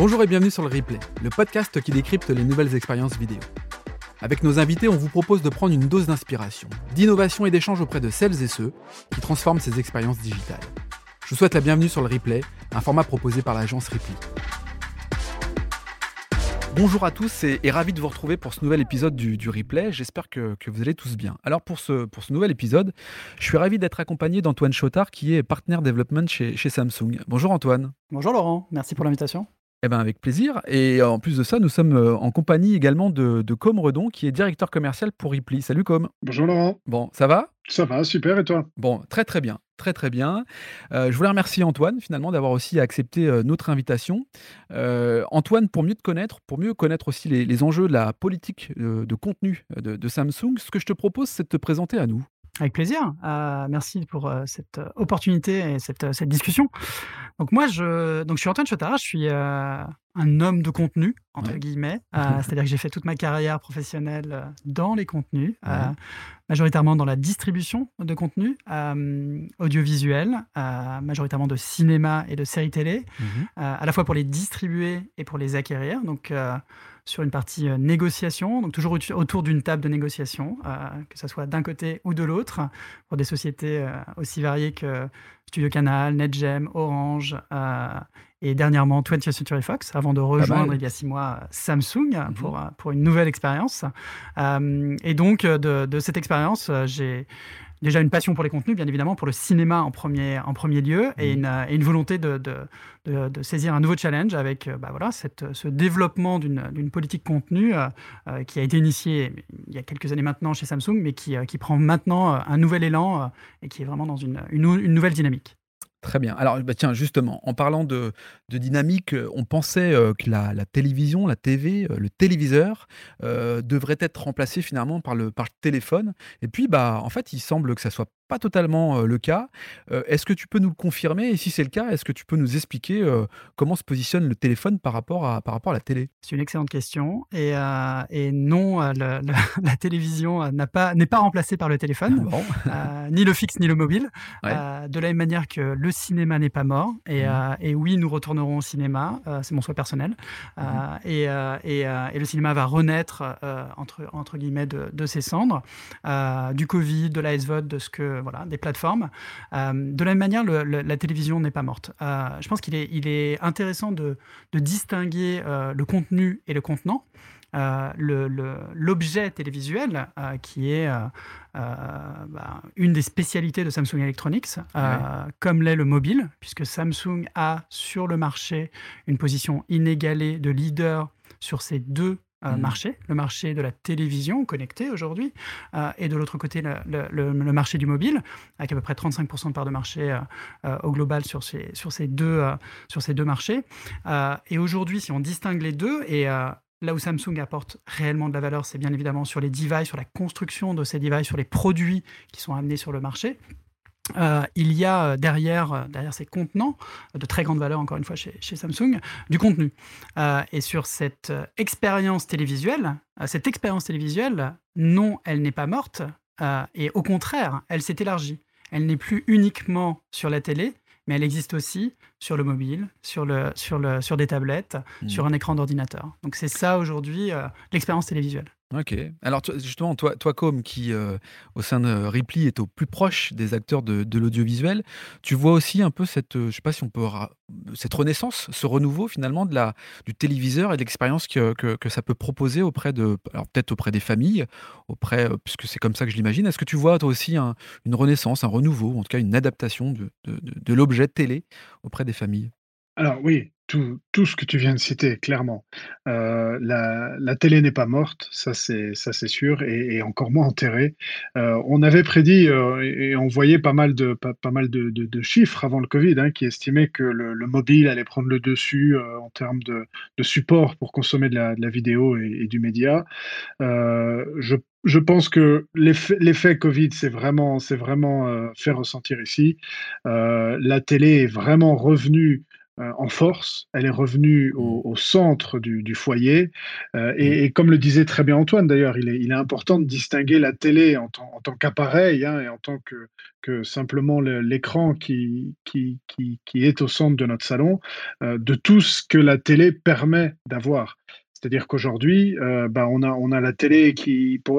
Bonjour et bienvenue sur le replay, le podcast qui décrypte les nouvelles expériences vidéo. Avec nos invités, on vous propose de prendre une dose d'inspiration, d'innovation et d'échange auprès de celles et ceux qui transforment ces expériences digitales. Je vous souhaite la bienvenue sur le replay, un format proposé par l'agence Ripley. Bonjour à tous et, ravi de vous retrouver pour ce nouvel épisode du, replay. J'espère que, vous allez tous bien. Alors pour ce, pour ce nouvel épisode, je suis ravi d'être accompagné d'Antoine Chotard qui est partenaire développement chez, chez Samsung. Bonjour Antoine. Bonjour Laurent, merci pour l'invitation. Eh ben avec plaisir. Et en plus de ça, nous sommes euh, en compagnie également de, de Com Redon, qui est directeur commercial pour Ripley. Salut Com. Bonjour Laurent. Bon, ça va? Ça va, super. Et toi? Bon, très très bien. Très très bien. Euh, je voulais remercier Antoine finalement d'avoir aussi accepté euh, notre invitation. Antoine, pour mieux te connaître, pour mieux connaître aussi les, enjeux de la politique de contenu de, de Samsung, ce que je te propose, c'est de te présenter à nous. Avec plaisir. Euh, merci pour euh, cette euh, opportunité et cette, cette, discussion. Donc moi, je, donc je suis Antoine Chotard, je suis un homme de contenu, entre guillemets. C'est-à-dire que j'ai fait toute ma carrière professionnelle dans les contenus, majoritairement dans la distribution de contenus audiovisuels, majoritairement de cinéma et de séries télé, mmh à la fois pour les distribuer et pour les acquérir. Donc sur une partie euh, négociation, donc toujours autour d'une table de négociation, euh, que ce soit d'un côté ou de l'autre, pour des sociétés euh, aussi variées que Studio Canal, NetGem, Orange et dernièrement 20th Century Fox, avant de rejoindre il y a six mois Samsung mhm. pour, pour une nouvelle expérience. et donc, de, de cette expérience, j'ai déjà une passion pour les contenus, bien évidemment, pour le cinéma en premier, en premier lieu, et, mhm. une, une, volonté de, de, de, saisir un nouveau challenge avec euh, bah voilà, cette, ce développement d'une politique contenu euh, euh, qui a été initiée il y a quelques années maintenant chez Samsung, mais qui, qui prend maintenant un nouvel élan et qui est vraiment dans une, une, une nouvelle dynamique. Très bien. Alors, bah, tiens, justement, en parlant de, dynamique, euh, on pensait euh, que la, télévision, la TV, euh, le téléviseur devrait être remplacé finalement par le, par le téléphone. Et puis, bah, en fait, il semble que ça soit pas totalement le cas. est-ce que tu peux nous le confirmer? Et si c'est le cas, est-ce que tu peux nous expliquer comment se positionne le téléphone par rapport à, par rapport à la télé? C'est une excellente question. Et, et non, la télévision n'est pas, pas remplacée par le téléphone, ni le fixe ni le mobile. de la même manière que le cinéma n'est pas mort. Et, mmh. et, oui, nous retournerons au cinéma. c'est mon souhait personnel. Mmh. et, et, et, le cinéma va renaître, entre, entre guillemets, de, de ses cendres, du Covid, de la SVOD, de ce que voilà, des plateformes. Euh, de la même manière, la télévision n'est pas morte. Euh, je pense qu'il est, il est intéressant de, distinguer euh, le contenu et le contenant. l'objet télévisuel, qui est bah, une des spécialités de Samsung Electronics, comme l'est le mobile, puisque Samsung a sur le marché une position inégalée de leader sur ces deux euh, mmh. marché, le marché de la télévision connectée aujourd'hui, euh, et de l'autre côté, le, marché du mobile, avec à peu près 35% de part de marché euh, au global sur ces, sur ces, deux, sur ces deux marchés. et aujourd'hui, si on distingue les deux, et là où Samsung apporte réellement de la valeur, c'est bien évidemment sur les devices, sur la construction de ces devices, sur les produits qui sont amenés sur le marché. Euh, il y a euh, derrière, euh, derrière ces contenants, de très grande valeur encore une fois chez, Samsung, du contenu. et sur cette expérience télévisuelle, cette expérience télévisuelle, non, elle n'est pas morte, et au contraire, elle s'est élargie. Elle n'est plus uniquement sur la télé, mais elle existe aussi sur le mobile, sur, le, sur, le, sur des tablettes, mmh. sur un écran d'ordinateur. Donc c'est ça aujourd'hui l'expérience télévisuelle. Ok. Alors justement, toi, toi Com, qui euh, au sein de Ripley est au plus proche des acteurs de, l'audiovisuel, tu vois aussi un peu cette, euh, je sais pas si on peut cette renaissance, ce renouveau finalement de la du téléviseur et de l'expérience que, que, ça peut proposer auprès de, alors peut-être auprès des familles, auprès, euh, puisque c'est comme ça que je l'imagine. Est-ce que tu vois toi aussi une renaissance, un renouveau, en tout cas une adaptation de, de l'objet télé auprès des familles? Alors oui, tout, ce que tu viens de citer, clairement. Euh, la, télé n'est pas morte, ça c'est sûr, et, encore moins enterrée. Euh, on avait prédit euh, et on voyait pas mal de pas, mal de, chiffres avant le Covid hein, qui estimaient que le, mobile allait prendre le dessus en termes de, support pour consommer de la, vidéo et, du média. je pense que l'effet Covid, c'est vraiment, c'est vraiment fait ressentir ici. la télé est vraiment revenue en force, elle est revenue au, centre du, foyer. Euh, et, comme le disait très bien Antoine d'ailleurs, il est, important de distinguer la télé en, tant qu'appareil hein, et en tant que, simplement l'écran qui, qui, est au centre de notre salon, de tout ce que la télé permet d'avoir. C'est-à-dire qu'aujourd'hui, euh, bah, on, a, la télé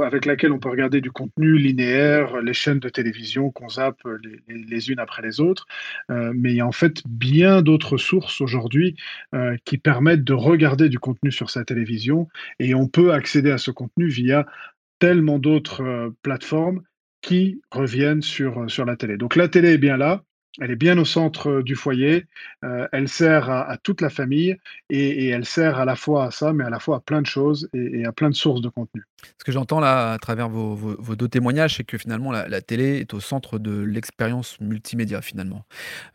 avec laquelle on peut regarder du contenu linéaire, les chaînes de télévision qu'on zappe les, unes après les autres. Euh, mais il y a en fait bien d'autres sources aujourd'hui euh, qui permettent de regarder du contenu sur sa télévision. Et on peut accéder à ce contenu via tellement d'autres plateformes qui reviennent sur la télé. Donc la télé est bien là. Elle est bien au centre euh, du foyer, euh, elle sert à, toute la famille et, elle sert à la fois à ça, mais à la fois à plein de choses et, à plein de sources de contenu. Ce que j'entends là à travers vos, deux témoignages, c'est que finalement la, télé est au centre de l'expérience multimédia finalement.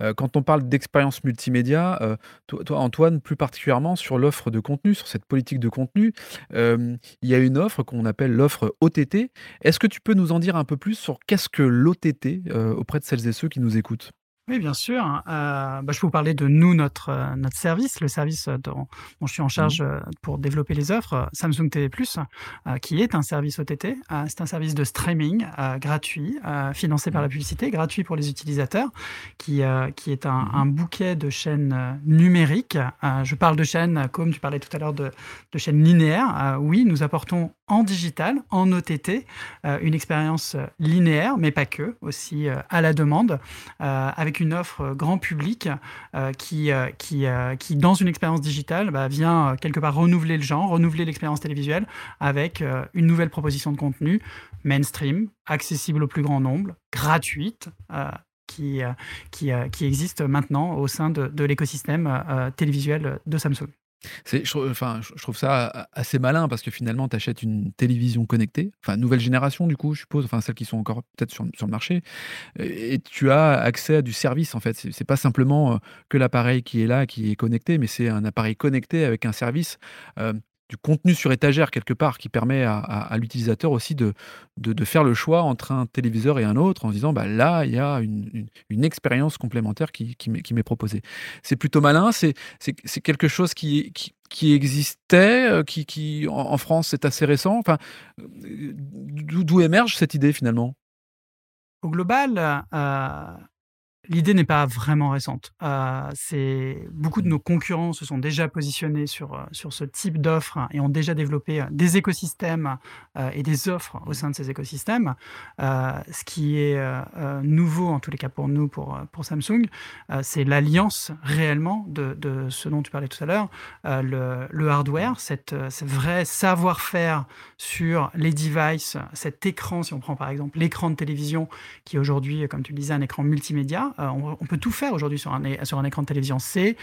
Euh, quand on parle d'expérience multimédia, toi, Antoine, plus particulièrement sur l'offre de contenu, sur cette politique de contenu, il y a une offre qu'on appelle l'offre OTT. Est-ce que tu peux nous en dire un peu plus sur qu'est-ce que l'OTT auprès de celles et ceux qui nous écoutent? Oui, bien sûr. Euh, bah, je peux vous parler de nous, notre, euh, notre service, le service euh, dont, je suis en charge mmh. pour développer les offres, Samsung TV+, qui est un service OTT. c'est un service de streaming gratuit, financé par la mmh. publicité, gratuit pour les utilisateurs, qui, qui est un, mmh. un, bouquet de chaînes numériques. je parle de chaînes, comme tu parlais tout à l'heure de, de chaînes linéaires. oui, nous apportons en digital, en OTT, une expérience linéaire, mais pas que, aussi à la demande, avec une offre euh, grand public euh, qui, euh, qui, qui, dans une expérience digitale, bah, vient quelque part renouveler le genre, renouveler l'expérience télévisuelle avec une nouvelle proposition de contenu mainstream, accessible au plus grand nombre, gratuite. qui, qui, qui, existe maintenant au sein de l'écosystème télévisuel de Samsung. C'est, je, enfin, je trouve ça assez malin parce que finalement, tu achètes une télévision connectée, enfin, nouvelle génération du coup, je suppose, enfin, celles qui sont encore peut-être sur, sur, le marché, et tu as accès à du service en fait. C'est, pas simplement euh, que l'appareil qui est là, qui est connecté, mais c'est un appareil connecté avec un service. Euh, du contenu sur étagère quelque part qui permet à, l'utilisateur aussi de, de, faire le choix entre un téléviseur et un autre en disant bah là il y a une, une, expérience complémentaire qui, qui m'est proposée. C'est plutôt malin, c'est quelque chose qui, qui, qui existait, euh, qui, qui en, France c'est assez récent. Enfin, D'où émerge cette idée finalement? Au global, euh, L'idée n'est pas vraiment récente. Euh, beaucoup de nos concurrents se sont déjà positionnés sur, euh, sur ce type d'offres et ont déjà développé euh, des écosystèmes et des offres au sein de ces écosystèmes. ce qui est nouveau, en tous les cas pour nous, pour, pour Samsung, c'est l'alliance réellement de, de, ce dont tu parlais tout à l'heure, le, le, hardware, cette, ce vrai savoir-faire sur les devices, cet écran, si on prend par exemple l'écran de télévision, qui est aujourd'hui, comme tu le disais, un écran multimédia, euh, on, peut tout faire aujourd'hui sur un, écran de télévision. C'est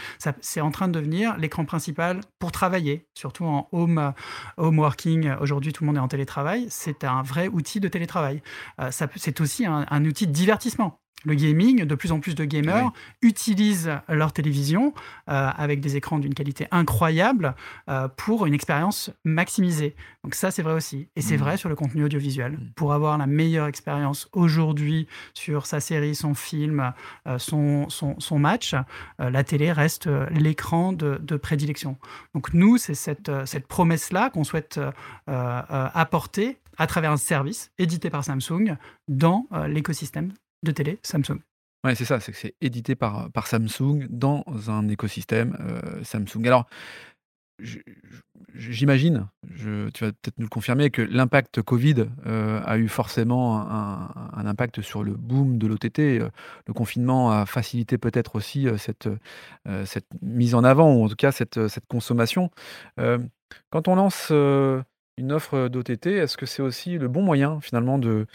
en train de devenir l'écran principal pour travailler, surtout en home, home working. Aujourd'hui, tout le monde est en télétravail. C'est un vrai outil de télétravail. Euh, c'est aussi un outil de divertissement le gaming, de plus en plus de gamers utilisent leur télévision euh, avec des écrans d'une qualité incroyable euh, pour une expérience maximisée. Donc ça, c'est vrai aussi. Et c'est mmh. vrai sur le contenu audiovisuel. Mmh. Pour avoir la meilleure expérience aujourd'hui sur sa série, son film, euh, son, son, match, la télé reste l'écran de, de, prédilection. Donc nous, c'est cette, cette promesse-là qu'on souhaite apporter à travers un service édité par Samsung dans l'écosystème de télé Samsung. Ouais, c'est ça, c'est que c'est édité par, par Samsung dans un écosystème euh, Samsung. Alors, j'imagine, tu vas peut-être nous le confirmer, que l'impact Covid euh, a eu forcément un, impact sur le boom de l'OTT. Euh, le confinement a facilité peut-être aussi cette, cette mise en avant, ou en tout cas cette, cette consommation. quand on lance une offre d'OTT, est-ce que c'est aussi le bon moyen finalement de,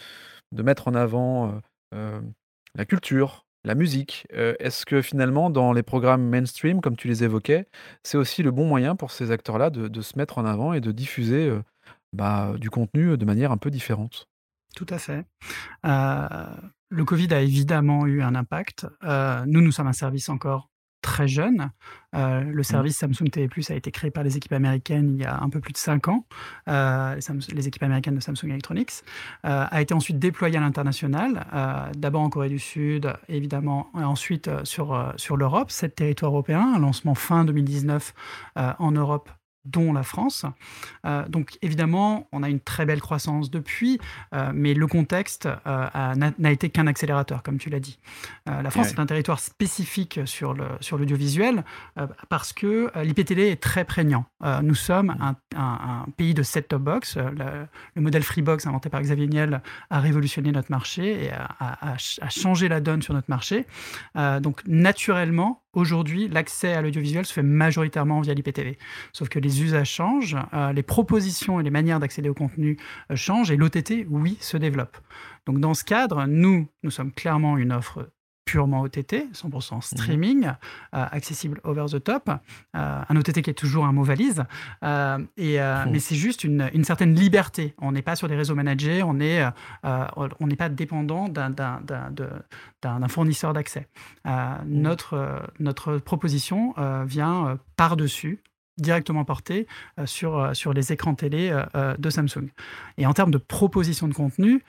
de mettre en avant la culture, la musique. est-ce que finalement, dans les programmes mainstream, comme tu les évoquais, c'est aussi le bon moyen pour ces acteurs-là de, se mettre en avant et de diffuser bah, du contenu de manière un peu différente? Tout à fait. le Covid a évidemment eu un impact. nous, nous sommes un service encore très jeune. Euh, le Mmh. service Samsung TV Plus a été créé par les équipes américaines il y a un peu plus de 5 ans, euh, les, équipes américaines de Samsung Electronics, euh, a été ensuite déployé à l'international, d'abord en Corée du Sud, évidemment, et ensuite sur, sur l'Europe, sept territoires européens, un lancement fin 2019 euh, en Europe dont la France. Euh, donc évidemment, on a une très belle croissance depuis, euh, mais le contexte euh, n'a été qu'un accélérateur, comme tu l'as dit. La France Ouais. est un territoire spécifique sur sur l'audiovisuel euh, parce que l'IPTV est très prégnant. Nous sommes un, un- un pays de set-top box. Le, le modèle Freebox inventé par Xavier Niel a révolutionné notre marché et a, a- a ch- a changé la donne sur notre marché. Donc naturellement, aujourd'hui, l'accès à l'audiovisuel se fait majoritairement via l'IPTV. Sauf que les usages changent, euh, les propositions et les manières d'accéder au contenu euh, changent et l'OTT, oui, se développe. Donc dans ce cadre, nous, nous sommes clairement une offre purement OTT, 100% streaming, euh, accessible over the top, euh, un OTT qui est toujours un mot valise, euh, et, Mhm. mais c'est juste une, une certaine liberté. On n'est pas sur des réseaux managés, on est, on n'est pas dépendant d'un- fournisseur d'accès. Euh, notre, notre proposition vient par-dessus directement portée euh, sur, euh, sur les écrans télé euh, de Samsung. Et en termes de proposition de contenu,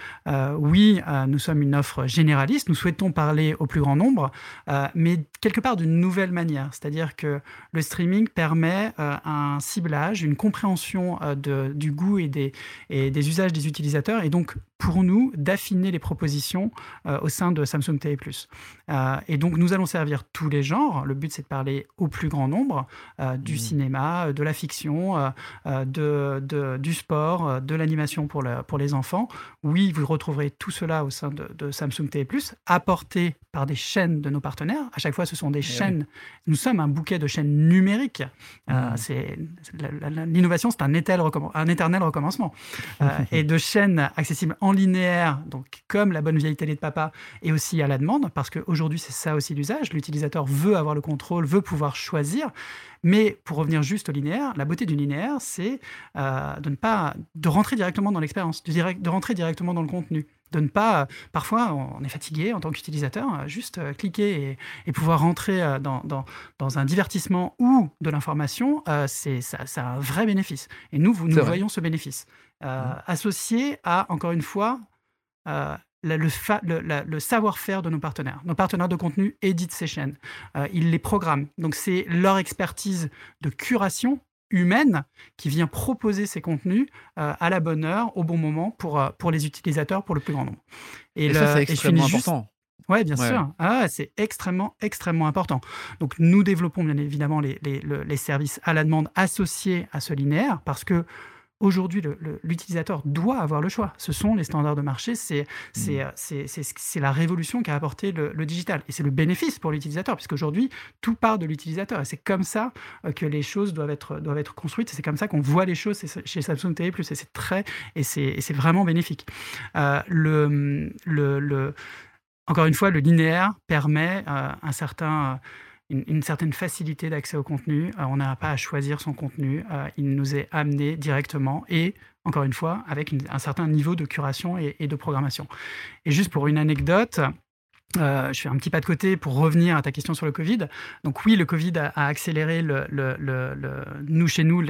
oui, nous sommes une offre généraliste, nous souhaitons parler au plus grand nombre, mais quelque part d'une nouvelle manière. C'est-à-dire que le streaming permet un ciblage, une compréhension de, du goût et des, et des usages des utilisateurs, et donc pour nous d'affiner les propositions euh, au sein de Samsung TV+. Euh, et donc nous allons servir tous les genres. Le but c'est de parler au plus grand nombre, euh, du Mhm. cinéma, de la fiction, de, de- du sport, de l'animation pour, le- pour les enfants. Oui, vous retrouverez tout cela au sein de, de Samsung TV+, apporté par des chaînes de nos partenaires. À chaque fois, ce sont des oui. chaînes. Nous sommes un bouquet de chaînes numériques. Mhm. c'est L'innovation, c'est un, étel recomm- un éternel recommencement. Et de chaînes accessibles en linéaire, donc comme la bonne vieille télé de papa, et aussi à la demande, parce qu'aujourd'hui, c'est ça aussi l'usage. L'utilisateur veut avoir le contrôle, veut pouvoir choisir. Mais pour revenir juste au linéaire, la beauté du linéaire, c'est euh, de ne pas de rentrer directement dans l'expérience, de, direct- de rentrer directement dans le contenu, de ne pas. parfois, on est fatigué en tant qu'utilisateur, euh, juste euh, cliquer et, et pouvoir rentrer euh, dans, dans- dans un divertissement ou de l'information, euh, c'est ça, ça a un vrai bénéfice. Et nous, vous- nous voyons ce bénéfice euh, Mhm. associé à encore une fois. euh, la- le, fa- le- la- le savoir-faire de nos partenaires. Nos partenaires de contenu éditent ces chaînes, euh, ils les programment. Donc c'est leur expertise de curation humaine qui vient proposer ces contenus euh, à la bonne heure, au bon moment pour, euh, pour les utilisateurs, pour le plus grand nombre. Et, le- ça, c'est extrêmement juste- important. oui, bien Ouais. sûr. Ah, c'est extrêmement, extrêmement important. Donc, nous développons bien évidemment les, les- le- les services à la demande associés à ce linéaire parce que aujourd'hui, l'utilisateur doit avoir le choix. Ce sont les standards de marché, c'est Mm. euh, la révolution qu'a apporté le, le digital. Et c'est le bénéfice pour l'utilisateur, puisqu'aujourd'hui, tout part de l'utilisateur. Et c'est comme ça euh, que les choses doivent être, doivent être construites. C'est comme ça qu'on voit les choses chez- Samsung TV+. Et c'est très, et c'est et c'est vraiment bénéfique. Euh, le, le, le- encore une fois, le linéaire permet euh, un certain, euh, une, certaine facilité d'accès au contenu. Euh, on n'a pas à choisir son contenu. Euh, il nous est amené directement et, encore une fois, avec un certain niveau de curation et de programmation. Et juste pour une anecdote, euh, je fais un petit pas de côté pour revenir à ta question sur le Covid. Donc oui, le Covid a, accéléré nous chez nous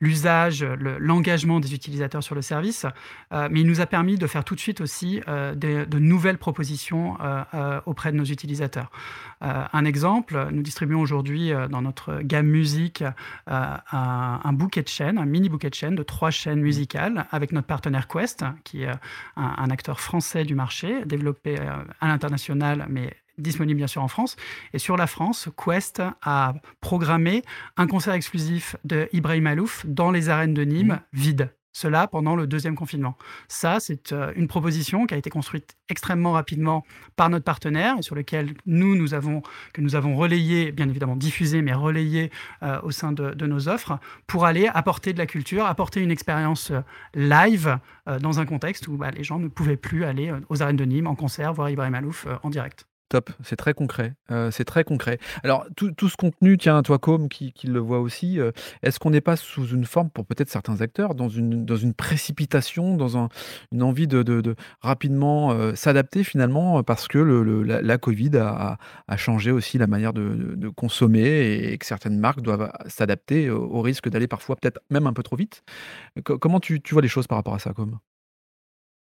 l'usage, le- l'engagement des utilisateurs sur le service, euh, mais il nous a permis de faire tout de suite aussi euh, de nouvelles propositions auprès de nos utilisateurs. Un exemple, nous distribuons aujourd'hui dans notre gamme musique un, bouquet de chaînes, un mini bouquet de chaînes de trois chaînes musicales avec notre partenaire Quest, qui est un, acteur français du marché, développé à l'international, mais disponible bien sûr en France. Et sur la France, Quest a programmé un concert exclusif de Ibrahim Alouf dans les arènes de Nîmes, Mhm. vides. Cela pendant le deuxième confinement. Ça, c'est euh, une proposition qui a été construite extrêmement rapidement par notre partenaire et sur lequel nous, nous avons, que nous avons relayé, bien évidemment diffusé, mais relayé euh, au sein de, nos offres pour aller apporter de la culture, apporter une expérience euh, live dans un contexte où bah, les gens ne pouvaient plus aller aux arènes de Nîmes en concert, voir Ibrahim Alouf en direct. Top, c'est très concret, heu, c'est très concret. Alors tout ce contenu, tiens, toi Com qui le voit aussi, heu, est-ce qu'on n'est pas sous une forme, pour peut-être certains acteurs, dans une précipitation, dans un une envie de de de rapidement, heu, s'adapter finalement, parce que la covid a a changé aussi la manière de consommer et que certaines marques doivent s'adapter au risque d'aller parfois peut-être même un peu trop vite? Co comment tu tu vois les choses par rapport à ça, Com?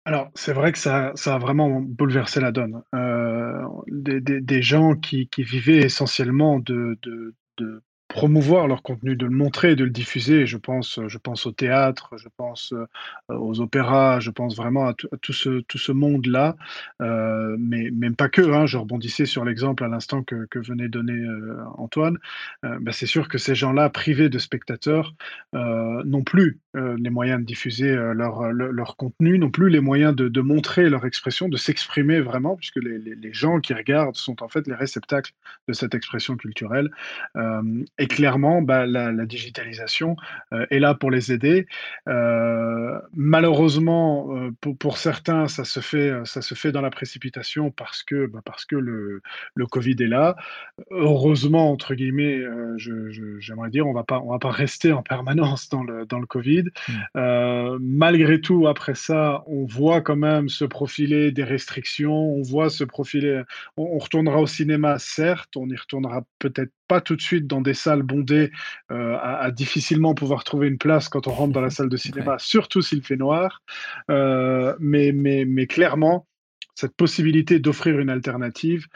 Alors, c'est vrai que ça ça a vraiment bouleversé la donne. Heu, des des des gens qui qui vivaient essentiellement de de de promouvoir leur contenu, de le montrer, de le diffuser. Je pense, je pense au théâtre, je pense, heu, aux opéras, je pense vraiment à tout ce tout ce monde-là, mais même pas que, hein. Je rebondissais sur l'exemple à l'instant que venait donner, Antoine. Bah, c'est sûr que ces gens-là, privés de spectateurs, n'ont plus, les moyens de diffuser, leur, le leur contenu, n'ont plus les moyens de montrer leur expression, de s'exprimer vraiment, puisque les les gens qui regardent sont en fait les réceptacles de cette expression culturelle. Et clairement, bah, la la digitalisation, heu, est là pour les aider. Heu, malheureusement, heu, pour pour certains, ça se fait, ça se fait dans la précipitation parce que, bah, parce que le le covid est là. «Heureusement» entre guillemets, j'aimerais dire, on on va pas rester en permanence dans le dans le covid. Mmh. Heu, malgré tout, après ça, on voit quand même se profiler des restrictions, on voit se profiler on on retournera au cinéma, certes, on y retournera peut-être pas tout de suite dans des salles bondées, heu, à à difficilement pouvoir trouver une place quand on rentre dans la salle de Ouais. cinéma, surtout s'il fait noir. Heu, mais mais mais clairement, cette possibilité d'offrir une alternative,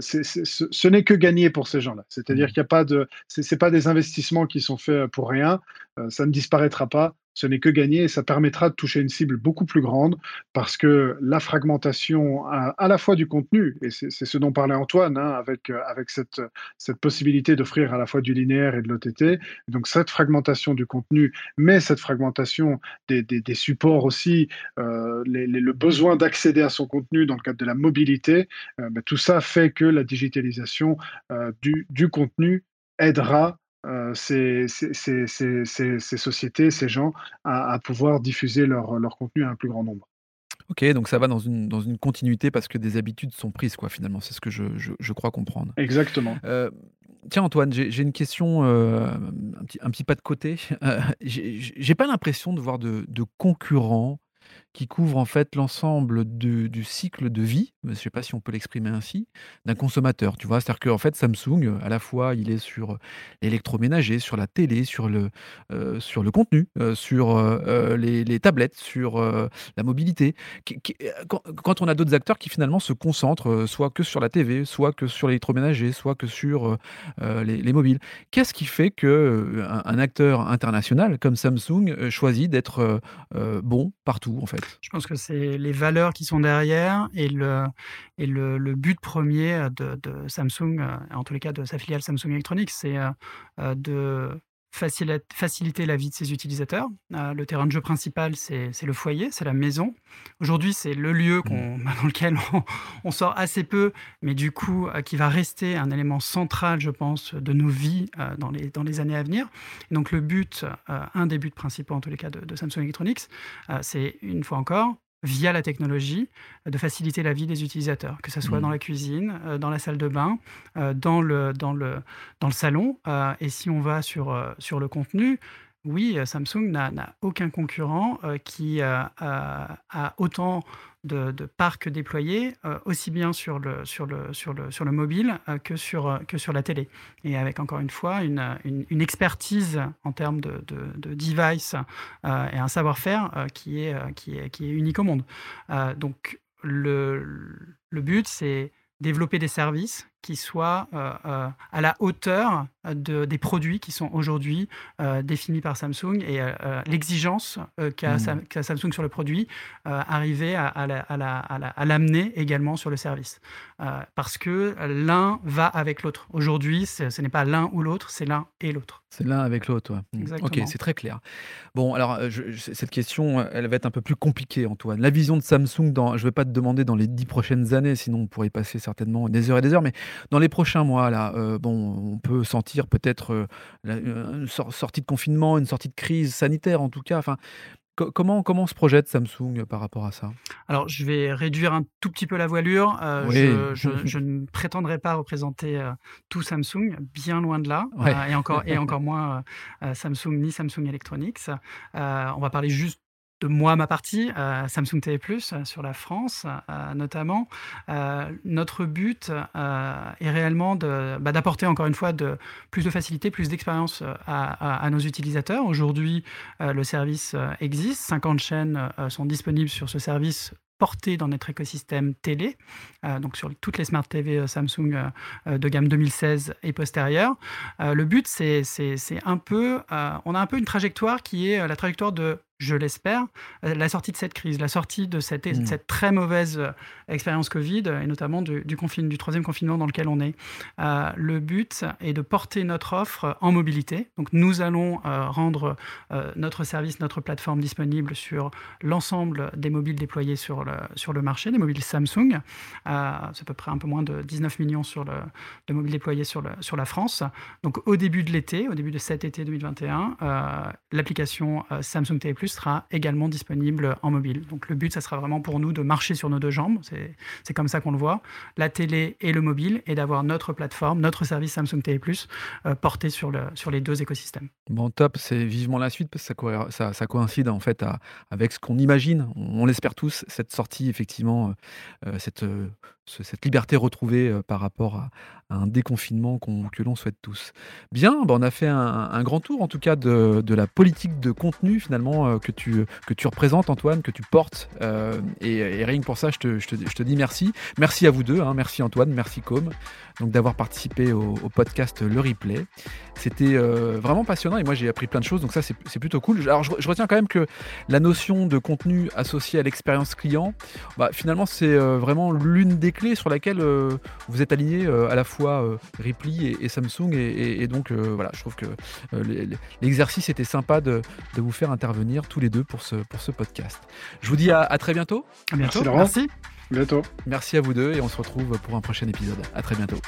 c'est ce ce n'est que gagné pour ces gens-là. C'est-à-dire Mmh. qu'il y a pas de c'est pas des investissements qui sont faits, pour rien, ça ne disparaîtra pas, ce n'est que gagné et ça permettra de toucher une cible beaucoup plus grande parce que la fragmentation à la fois du contenu et c'est ce dont parlait Antoine, hein, avec, heu, avec cette, cette possibilité d'offrir à la fois du linéaire et de l'OTT. Donc cette fragmentation du contenu, mais cette fragmentation des des supports aussi, les le besoin d'accéder à son contenu dans le cadre de la mobilité, heu, bah, tout ça fait que la digitalisation, du du contenu aidera, heu, ces ces ces ces ces ces sociétés, ces gens à à pouvoir diffuser leur, leur contenu à un plus grand nombre. OK, donc ça va dans une dans une continuité parce que des habitudes sont prises quoi, finalement, c'est ce que je je je crois comprendre. Exactement. Heu, tiens Antoine, j'ai une question, heu, un petit un petit pas de côté. J'ai pas l'impression de voir de de concurrents qui couvre en fait l'ensemble du cycle de vie, je ne sais pas si on peut l'exprimer ainsi, d'un consommateur, tu vois? C'est-à-dire qu'en fait Samsung, à la fois il est sur, heu, l'électroménager, sur la télé, sur le, heu, sur le contenu, heu, sur, les tablettes, sur, la mobilité. Quand on a d'autres acteurs qui finalement se concentrent, soit que sur la TV, soit que sur l'électroménager, soit que sur, les les mobiles. Qu'est-ce qui fait heu, un acteur international comme Samsung, choisit d'être, bon partout en fait? Je pense que c'est les valeurs qui sont derrière et le but premier de de Samsung, heu, en tous les cas de sa filiale Samsung Electronics, c'est, heu heu, de faciliter la vie de ses utilisateurs. Heu, le terrain de jeu principal, c'est le foyer, c'est la maison. Aujourd'hui, c'est le lieu bah, dans lequel on on sort assez peu, mais du coup, heu, qui va rester un élément central, je pense, de nos vies, heu, dans les dans les années à venir. Donc le but, un des buts principaux en tous les cas de de Samsung Electronics, c'est une fois encore, via la technologie, euh, de faciliter la vie des utilisateurs, que ça soit dans Mmh. la cuisine, heu, dans la salle de bain, heu, dans le dans le dans le salon, et si on va sur, sur le contenu, oui, Samsung n'a aucun concurrent, qui, a autant de de parcs déployés, heu, aussi bien sur le sur le sur le sur le mobile, heu, que sur, heu, que sur la télé et avec encore une fois une, une expertise en termes de de de device, et un savoir-faire, qui est, qui est qui est unique au monde. Donc le le but, c'est développer des services qui soient, heu heu, à la hauteur, de des produits qui sont aujourd'hui, définis par Samsung et l'exigence, heu, qu'a Mmh. Sam qu'a Samsung sur le produit, arriver à à la à la à la à l'amener également sur le service. Parce que l'un va avec l'autre. Aujourd'hui, ce n'est pas l'un ou l'autre, c'est l'un et l'autre. C'est l'un avec l'autre, ouais. Mmh. OK, Exactement. c'est très clair. Bon, alors, heu, je je cette question, elle va être un peu plus compliquée, Antoine. La vision de Samsung dans je vais pas te demander dans les 10 prochaines années, sinon on pourrait y passer certainement des heures et des heures, mais dans les prochains mois là, heu, bon, on peut sentir peut-être, heu, la une sor sortie de confinement, une sortie de crise sanitaire en tout cas, enfin comment, comment se projette Samsung par rapport à ça? Alors, je vais réduire un tout petit peu la voilure. Euh, je, ne prétendrai pas représenter tout Samsung, bien loin de là, et, encore, et encore moins Samsung ni Samsung Electronics. on va parler juste de moi, ma partie, euh, Samsung TV+, euh, sur la France euh, notamment. notre but est réellement bah, d'apporter encore une fois de, plus de facilité, plus d'expérience à, nos utilisateurs. Aujourd'hui, le service existe, 50 chaînes sont disponibles sur ce service porté dans notre écosystème télé, donc sur toutes les Smart TV Samsung de gamme 2016 et postérieure. le but, c'est un peu, on a un peu une trajectoire qui est la trajectoire de je l'espère, euh, la sortie de cette crise, la sortie de cette, mmh. cette très mauvaise euh, expérience Covid et notamment du, du, du, troisième confinement dans lequel on est. Euh, le but est de porter notre offre en mobilité. Donc nous allons rendre notre service, notre plateforme disponible sur l'ensemble des mobiles déployés sur le, sur le marché, des mobiles Samsung. c'est à peu près un peu moins de 19 millions sur le, de mobiles déployés sur, le, sur la France. Donc au début de l'été, au début de cet été 2021, l'application Samsung TV sera également disponible en mobile. Donc le but, ça sera vraiment pour nous de marcher sur nos deux jambes, c'est comme ça qu'on le voit, la télé et le mobile, et d'avoir notre plateforme, notre service Samsung TV+, euh, porté sur, le, sur les deux écosystèmes. Bon, top, c'est vivement la suite, parce que ça, ça, coïncide en fait avec ce qu'on imagine, on, l'espère tous, cette sortie, effectivement, euh, euh, cette liberté retrouvée par rapport à, un déconfinement que l'on souhaite tous. Bien, bah, on a fait un, grand tour en tout cas de, la politique de contenu finalement que, tu, que tu représentes Antoine, que tu portes. et, rien que pour ça, je te, je, te, dis merci. Merci à vous deux, hein. merci Antoine, merci Com, donc d'avoir participé au, podcast Le Replay. C'était vraiment passionnant et moi j'ai appris plein de choses, donc ça c'est plutôt cool. Alors je, retiens quand même que la notion de contenu associé à l'expérience client, bah, finalement c'est vraiment l'une des clés sur laquelle euh, vous êtes aligné euh, à la fois euh, Ripley et, Samsung. Et, donc, voilà, je trouve que l'exercice était sympa de, vous faire intervenir tous les deux pour ce, pour ce podcast. Je vous dis à, très bientôt. À bientôt. Merci. Bientôt. Merci à vous deux et on se retrouve pour un prochain épisode. À très bientôt.